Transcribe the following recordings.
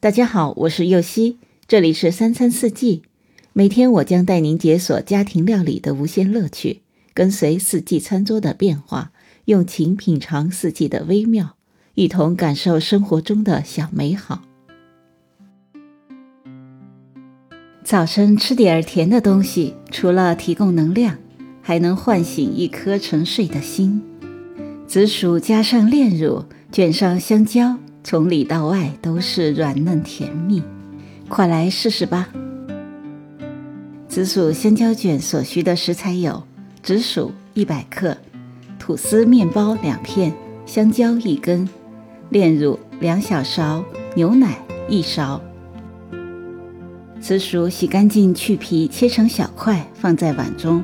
大家好，我是右希，这里是三餐四季。每天我将带您解锁家庭料理的无限乐趣，跟随四季餐桌的变化，用情品尝四季的微妙，一同感受生活中的小美好。早晨吃点儿甜的东西，除了提供能量，还能唤醒一颗沉睡的心。紫薯加上炼乳，卷上香蕉。从里到外都是软嫩甜蜜，快来试试吧！紫薯香蕉卷所需的食材有：紫薯一百克、吐司面包两片、香蕉一根、炼乳两小勺、牛奶一勺。紫薯洗干净去皮，切成小块，放在碗中，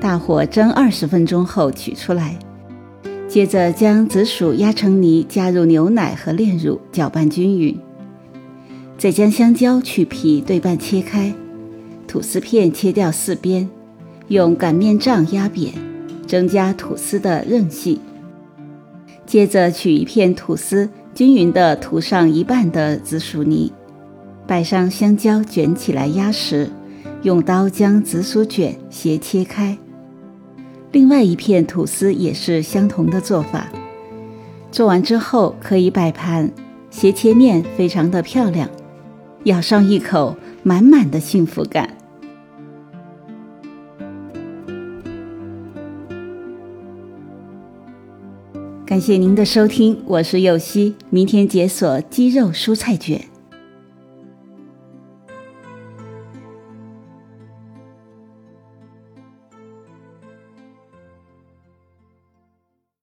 大火蒸二十分钟后取出来。接着将紫薯压成泥，加入牛奶和炼乳，搅拌均匀。再将香蕉去皮，对半切开，吐司片切掉四边，用擀面杖压扁，增加吐司的韧性。接着取一片吐司，均匀地涂上一半的紫薯泥，摆上香蕉，卷起来压实，用刀将紫薯卷斜切开。另外一片吐司也是相同的做法。做完之后可以摆盘，斜切面非常的漂亮，咬上一口，满满的幸福感。感谢您的收听，我是右希，明天解锁鸡肉蔬菜卷。